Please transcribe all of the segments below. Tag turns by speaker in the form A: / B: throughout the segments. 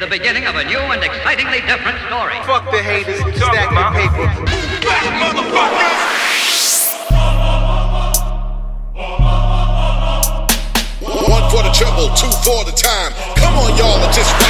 A: the beginning of a new and excitingly different story.
B: Fuck the haters, stack the paper.
C: One for the trouble, two for the time. Come on, y'all, and just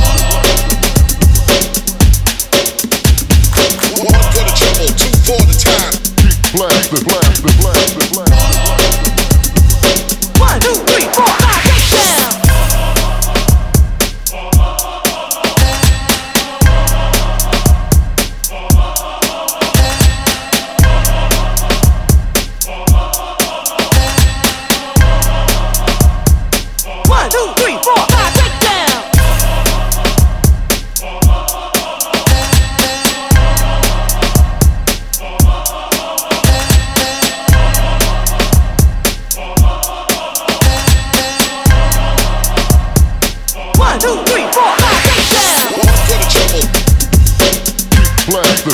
C: all the time. Keep
D: blasting, blasting, blasting, blasting.
E: One, two, three, four, five, get down. two.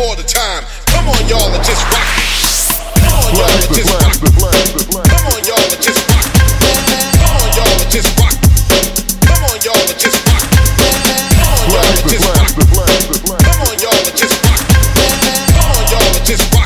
C: for the time. Come on, y'all, and just rock. Come on, y'all, and just rock. Come on, y'all, and just rock. Come on, y'all, and just rock. Come on, y'all, and just rock. Come on, y'all, and just rock. Come on, y'all, and just rock. Come on, y'all, and just rock.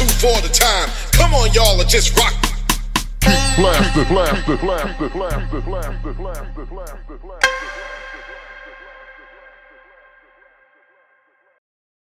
E: two
C: for the time. Come on, y'all, or just rock.
D: Keep blasting, it, blasting, it, blasting, it, blasting, it,